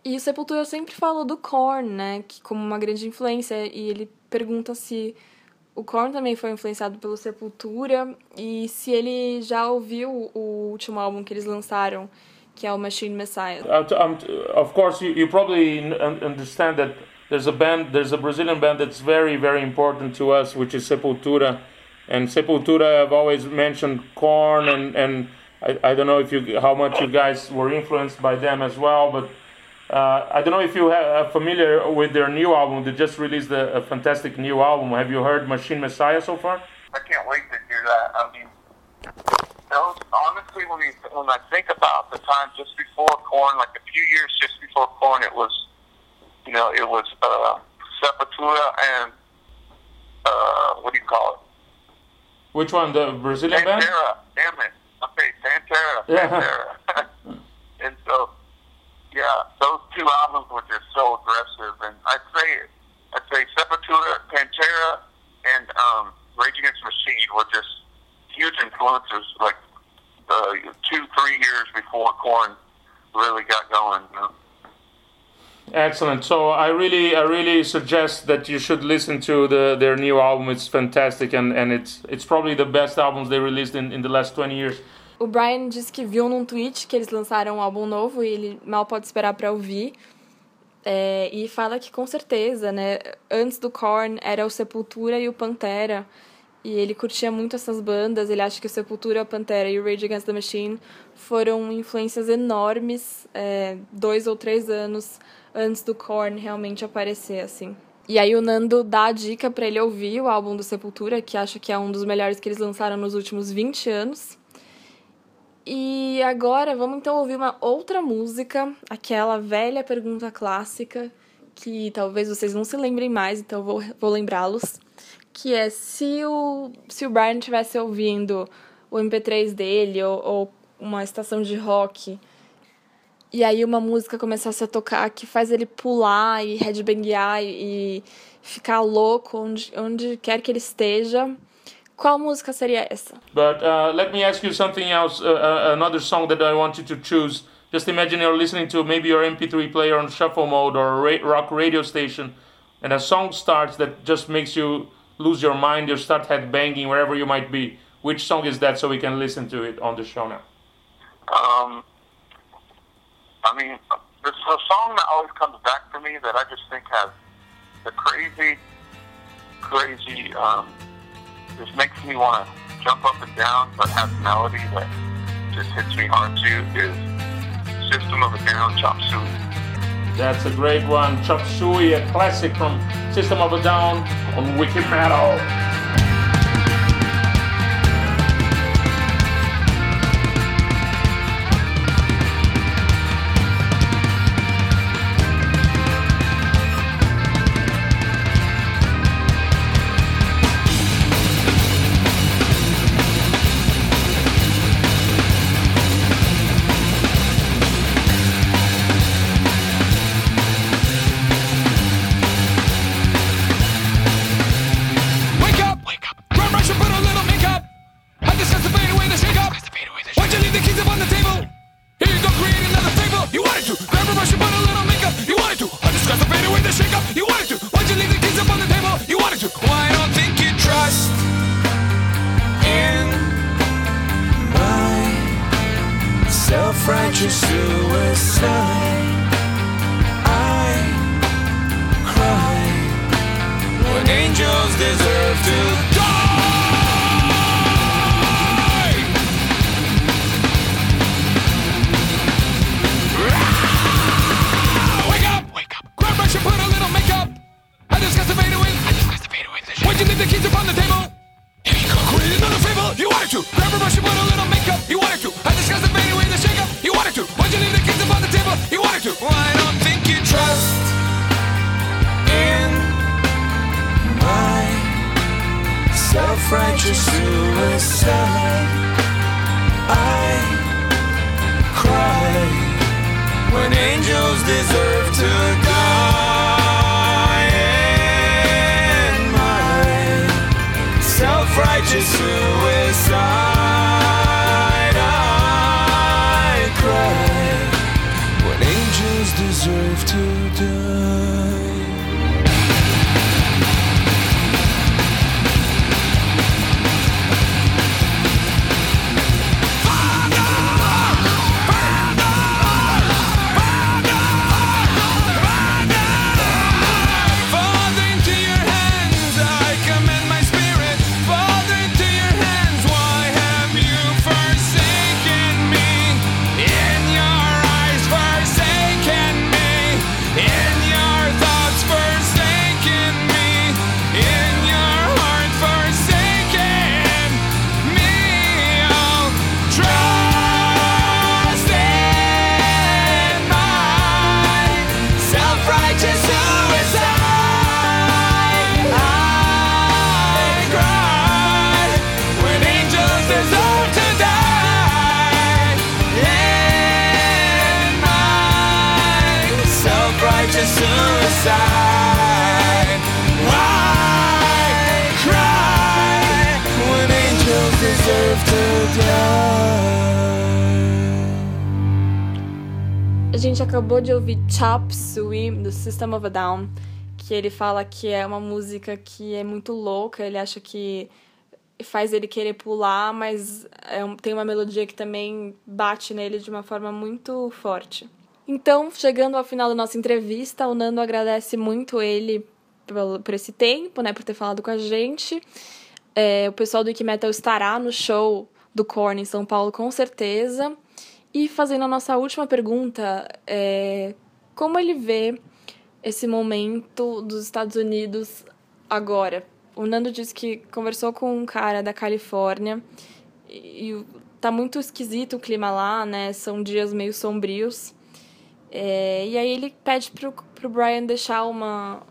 E o Sepultura sempre falou do Korn, né, que como uma grande influência, e ele pergunta se o Korn também foi influenciado pelo Sepultura e se ele já ouviu o último álbum que eles lançaram, que é o Machine Messiah. Um, of course, you, you probably understand that there's a band, there's a Brazilian band that's very, very important to us, which is Sepultura. And Sepultura have always mentioned Corn and and I, I don't know if you how much you guys were influenced by them as well, but Uh, I don't know if you are familiar with their new album. They just released a, a, fantastic new album. Have you heard Machine Messiah so far? I can't wait to hear that. I mean, those, honestly, when, you, when I think about the time just before Corn, like a few years just before Corn, it was, you know, it was uh, Sepultura and uh, what do you call it? Which one? The Brazilian Pantera. band? Damn it. Okay, Pantera. Yeah. Pantera. and so, yeah, those two albums were just so aggressive. And I'd say, I'd say Sepultura, Pantera, and um, Rage Against the Machine were just huge influences. Like the two, three years before Korn really got going. You know? Excellent. So I really, I really suggest that you should listen to the their new album. It's fantastic, and, and it's it's probably the best albums they released in, in the last 20 years. O Brian disse que viu num tweet que eles lançaram um álbum novo e ele mal pode esperar para ouvir. É, e fala que com certeza, né? Antes do Korn era o Sepultura e o Pantera. E ele curtia muito essas bandas. Ele acha que o Sepultura, a Pantera e o Rage Against the Machine foram influências enormes, é, dois ou três anos antes do Korn realmente aparecer, assim. E aí o Nando dá a dica para ele ouvir o álbum do Sepultura, que acha que é um dos melhores que eles lançaram nos últimos 20 anos. E agora vamos então ouvir uma outra música, aquela velha pergunta clássica, que talvez vocês não se lembrem mais, então vou, vou lembrá-los. Que é se o, se o Brian estivesse ouvindo o MP3 dele ou, ou uma estação de rock e aí uma música começasse a tocar que faz ele pular e headbanguear e ficar louco onde, onde quer que ele esteja. Qual música seria essa? But uh, let me ask you something else, uh, uh, another song that I want you to choose. Just imagine you're listening to maybe your MP3 player on shuffle mode or a ra rock radio station, and a song starts that just makes you lose your mind, you start headbanging wherever you might be. Which song is that so we can listen to it on the show now? Um, I mean, there's a song that always comes back to me that I just think has the crazy, crazy, um, just makes me want to jump up and down, but has melody that just hits me hard too, is System of a Down, Chop Suey. That's a great one. Chop Suey, a classic from System of a Down on Wicked Metal. Gente acabou de ouvir Chop Suey do System of a Down, que ele fala que é uma música que é muito louca, ele acha que faz ele querer pular, mas é um, tem uma melodia que também bate nele de uma forma muito forte. Então, chegando ao final da nossa entrevista, o Nando agradece muito ele por, por esse tempo, né, por ter falado com a gente. É, o pessoal do Wikimetal estará no show do Korn em São Paulo, com certeza. E fazendo a nossa última pergunta, é, como ele vê esse momento dos Estados Unidos agora? O Nando disse que conversou com um cara da Califórnia e, e tá muito esquisito o clima lá, né? São dias meio sombrios. É, e aí ele pede pro, pro Brian deixar uma,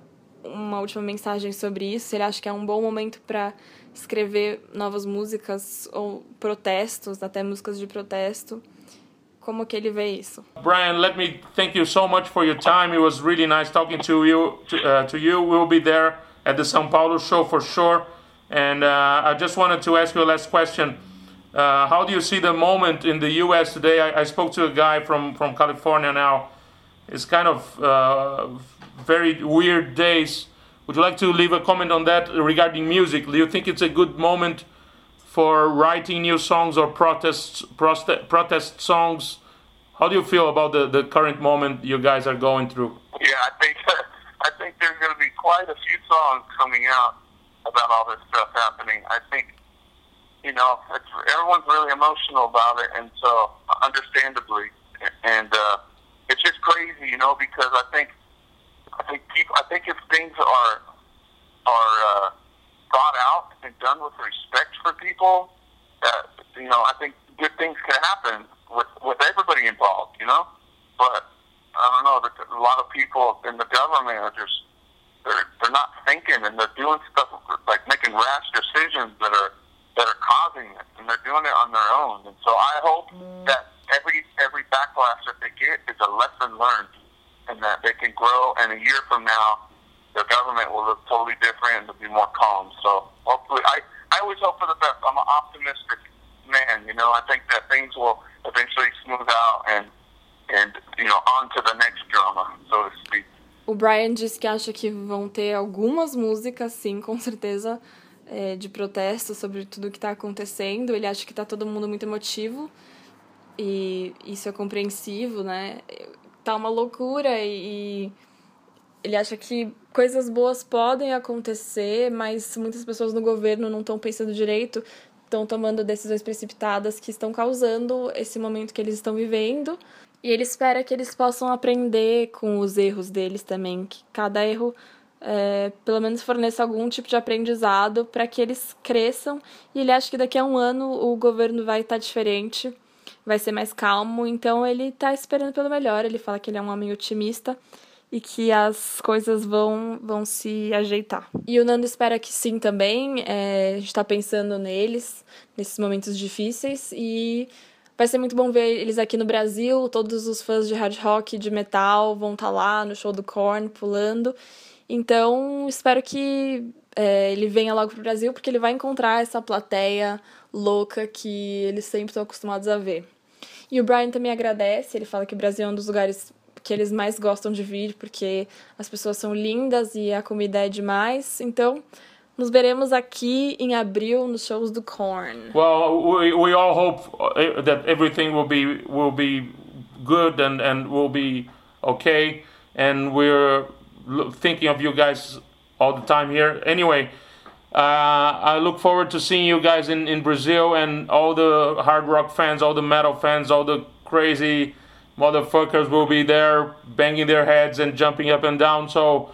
uma última mensagem sobre isso. Ele acha que é um bom momento para escrever novas músicas ou protestos, até músicas de protesto. Como que ele vê isso? Brian, let me thank you so much for your time. It was really nice talking to you. To, uh, to you, we'll be there at the São Paulo show for sure. And uh, I just wanted to ask you a last question. Uh, how do you see the moment in the U.S. today? I, I, spoke to a guy from, from California now. It's kind of uh, very weird days. Would you like to leave a comment on that regarding music? Do you think it's a good moment for writing new songs or protests, protest, protest songs? How do you feel about the, the current moment you guys are going through? Yeah, I think I think there's going to be quite a few songs coming out about all this stuff happening. I think you know, everyone's really emotional about it, and so understandably, and uh, it's just crazy, you know, because I think, I think people, I think if things are are uh, thought out and done with respect for people, that you know, I think good things can happen with with everybody involved, you know. But I don't know, a lot of people in the government are just they're they're not thinking and they're doing stuff like making rash decisions that are that are causing it, and they're doing it on their own. And so I hope that every every backlash that they get is a lesson learned, and that they can grow. And a year from now, government will look totally different and they'll be more calm. So hopefully, I I always hope for the best. I'm an optimistic man. You know, I think that things will eventually smooth out and and you know on to the next drama, so to speak. O Brian disse que acha que vão ter algumas músicas, sim, com certeza, é, de protesto sobre tudo que está acontecendo. Ele acha que está todo mundo muito emotivo e isso é compreensivo, né? Tá uma loucura e ele acha que coisas boas podem acontecer, mas muitas pessoas no governo não estão pensando direito, estão tomando decisões precipitadas que estão causando esse momento que eles estão vivendo. E ele espera que eles possam aprender com os erros deles também, que cada erro é, pelo menos forneça algum tipo de aprendizado para que eles cresçam. E ele acha que daqui a um ano o governo vai estar tá diferente, vai ser mais calmo. Então ele está esperando pelo melhor. Ele fala que ele é um homem otimista e que as coisas vão, vão se ajeitar. E o Nando espera que sim também. É, a gente está pensando neles, nesses momentos difíceis. E vai ser muito bom ver eles aqui no Brasil. Todos os fãs de hard rock, de metal vão estar tá lá no show do Korn, pulando. Então, espero que é, ele venha logo pro Brasil, porque ele vai encontrar essa plateia louca que eles sempre estão acostumados a ver. E o Brian também agradece, ele fala que o Brasil é um dos lugares que eles mais gostam de vir, porque as pessoas são lindas e a comida é demais. Então, nos veremos aqui em abril nos shows do Korn. Well, we, we all hope uh, that everything will be will be good and and will be okay and we're thinking of you guys all the time here. Anyway, uh, I look forward to seeing you guys in, in Brazil and all the hard rock fans, all the metal fans, all the crazy motherfuckers will be there banging their heads and jumping up and down. So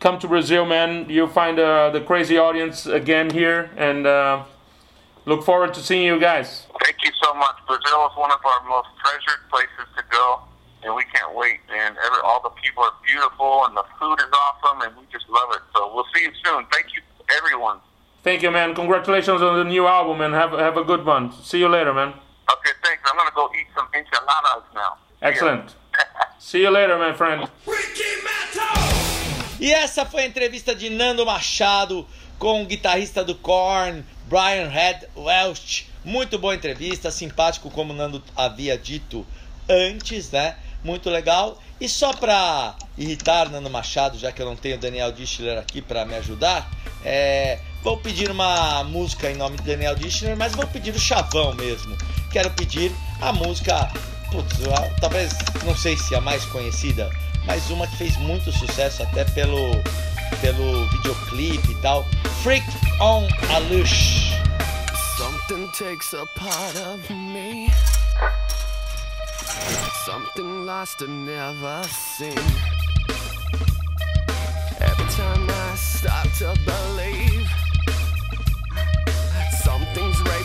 come to Brazil, man. You'll find uh, the crazy audience again here and uh, look forward to seeing you guys. Thank you so much. Brazil is one of our most treasured places to go and we can't wait. And every, all the people are beautiful, and the food is awesome, and we just love it. So we'll see you soon. Thank you, everyone. Thank you, man. Congratulations on the new album, and have have a good one. See you later, man. Okay, thanks. I'm gonna go eat some enchiladas now. Excellent. See you later, my friend. E essa foi a entrevista de Nando Machado com o guitarrista do Korn, Brian Head Welch. Muito boa entrevista, simpático como o Nando havia dito antes, né? Muito legal. E só para irritar Nando Machado, já que eu não tenho Daniel Dischler aqui para me ajudar, é... vou pedir uma música em nome de Daniel Dischler, mas vou pedir o chavão mesmo quero pedir a música, putz, talvez, não sei se a mais conhecida, mas uma que fez muito sucesso até pelo, pelo videoclipe e tal, Freak on a Lush. Something takes a part of me. Something lost and never seen. Every time I start to believe.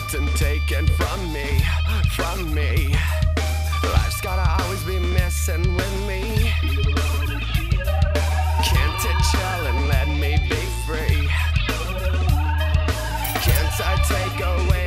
bitten, taken from me, from me. Life's gotta always be messing with me. Can't it chill and let me be free? Can't I take away?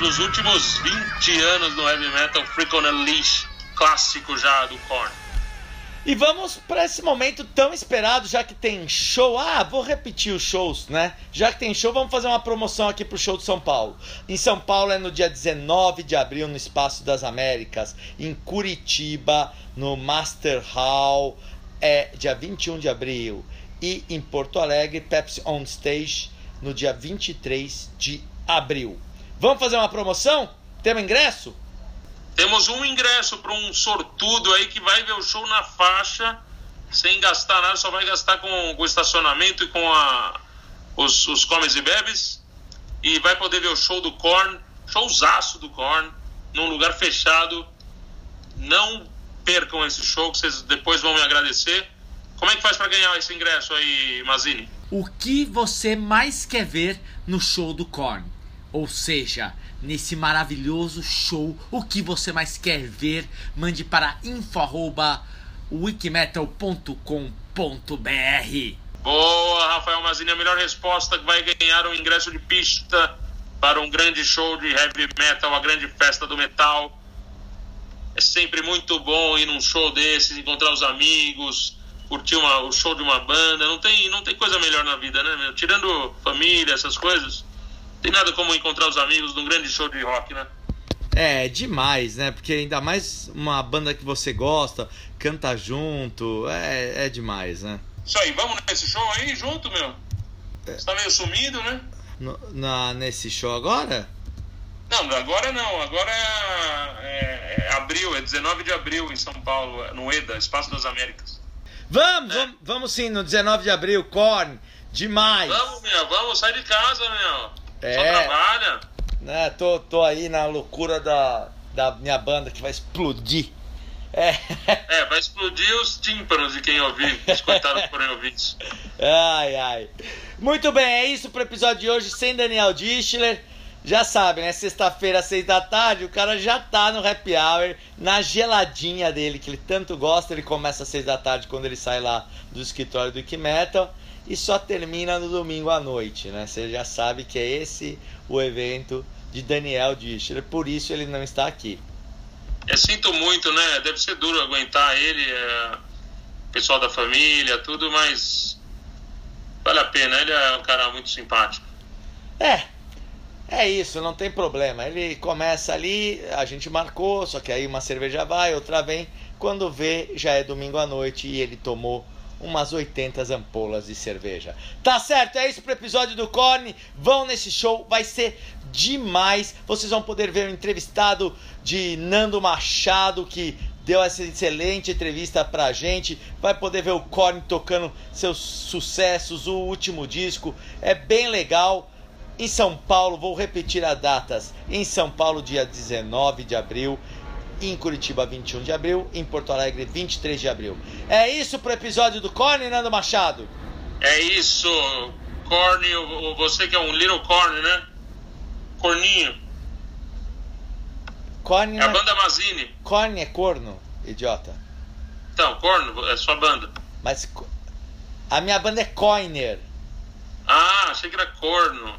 dos últimos 20 anos no heavy metal, Freak on a Leash, clássico já do Korn. E vamos para esse momento tão esperado, já que tem show. Ah, vou repetir os shows, né? Já que tem show, vamos fazer uma promoção aqui pro show de São Paulo. Em São Paulo é no dia 19 de abril no Espaço das Américas, em Curitiba, no Master Hall, é dia 21 de abril, e em Porto Alegre, Pepsi on Stage, no dia 23 de abril. Vamos fazer uma promoção? Temos ingresso? Temos um ingresso para um sortudo aí que vai ver o show na faixa, sem gastar nada, só vai gastar com, com o estacionamento e com a, os, os comes e bebes. E vai poder ver o show do Korn, showzaço do Korn, num lugar fechado. Não percam esse show, que vocês depois vão me agradecer. Como é que faz para ganhar esse ingresso aí, Mazini? O que você mais quer ver no show do Korn? Ou seja, nesse maravilhoso show, o que você mais quer ver? Mande para info@wikimetal.com.br. Boa, Rafael Mazini, a melhor resposta que vai ganhar um ingresso de pista para um grande show de heavy metal, a grande festa do metal. É sempre muito bom ir num show desses, encontrar os amigos, curtir uma, o show de uma banda. Não tem, não tem coisa melhor na vida, né? meu? Tirando família, essas coisas, tem nada como encontrar os amigos num grande show de rock, né? É demais, né? Porque ainda mais uma banda que você gosta, canta junto, é, é demais, né? Isso aí, vamos nesse show aí junto, meu? Você tá meio sumido, né? No- na, nesse show agora? Não, agora não. Agora é, é abril, é 19 de abril em São Paulo, no EDA, Espaço das Américas. Vamos, vamos, vamos sim, no 19 de abril, Korn, demais. Vamos, meu, vamos, sai de casa, meu. É. Só trabalha. Né, tô, tô aí na loucura da, da minha banda que vai explodir. É. É, vai explodir os tímpanos de quem ouvir, os coitados que forem ouvidos. Ai, ai. Muito bem, é isso pro episódio de hoje sem Daniel Dischler. Já sabe, né? Sexta-feira, às seis da tarde, o cara já tá no happy hour, na geladinha dele, que ele tanto gosta. Ele começa às seis da tarde quando ele sai lá do escritório do Ike Metal e só termina no domingo à noite, né? Você já sabe que é esse o evento de Daniel Dischler, por isso ele não está aqui. Eu sinto muito, né? Deve ser duro aguentar ele, é, o pessoal da família, tudo, mas vale a pena. Ele é um cara muito simpático. É, é isso, não tem problema. Ele começa ali, a gente marcou, só que aí uma cerveja vai, outra vem. Quando vê, já é domingo à noite e ele tomou umas 80 ampolas de cerveja. Tá certo, é isso pro episódio do Korn. Vão nesse show, vai ser demais. Vocês vão poder ver o entrevistado de Nando Machado, que deu essa excelente entrevista pra gente. Vai poder ver o Korn tocando seus sucessos, o último disco. É bem legal. Em São Paulo, vou repetir as datas. Em São Paulo, dia 19 de abril. Em Curitiba, 21 de abril. Em Porto Alegre, 23 de abril. É isso pro episódio do Korn, Nando Machado. É isso, Corne, você que é um little corn, né? Corninho. Korn, É a é- banda Mazini. Korn é corno, idiota. Então, corno, é sua banda. Mas a minha banda é Coiner. Ah, achei que era corno.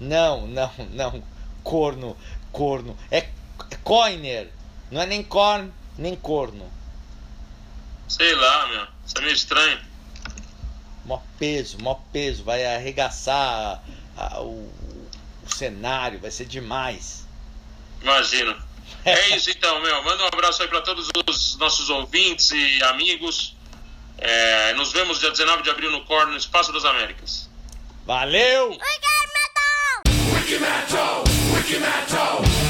Não, não, não. Corno, corno. É, é Coiner. Não é nem corn, nem corno. Sei lá, meu. Isso é meio estranho. Mó peso, mó peso. Vai arregaçar a- o, o cenário, vai ser demais. Imagino. É isso então, meu. Manda um abraço aí para todos os nossos ouvintes e amigos. É, nos vemos dia 19 de abril no Corno, no Espaço das Américas. Valeu! Wiki Metal, Wiki Metal. Wiki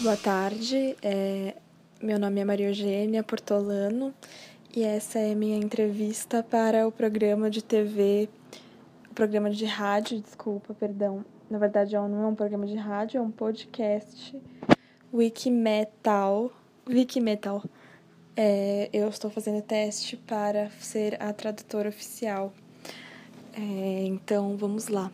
Boa tarde, é, meu nome é Maria Eugênia Portolano e essa é minha entrevista para o programa de TV, o programa de rádio, desculpa, perdão. Na verdade, é não é um programa de rádio, é um podcast Wikimetal. Wikimetal. É, eu estou fazendo teste para ser a tradutora oficial. É, então, vamos lá.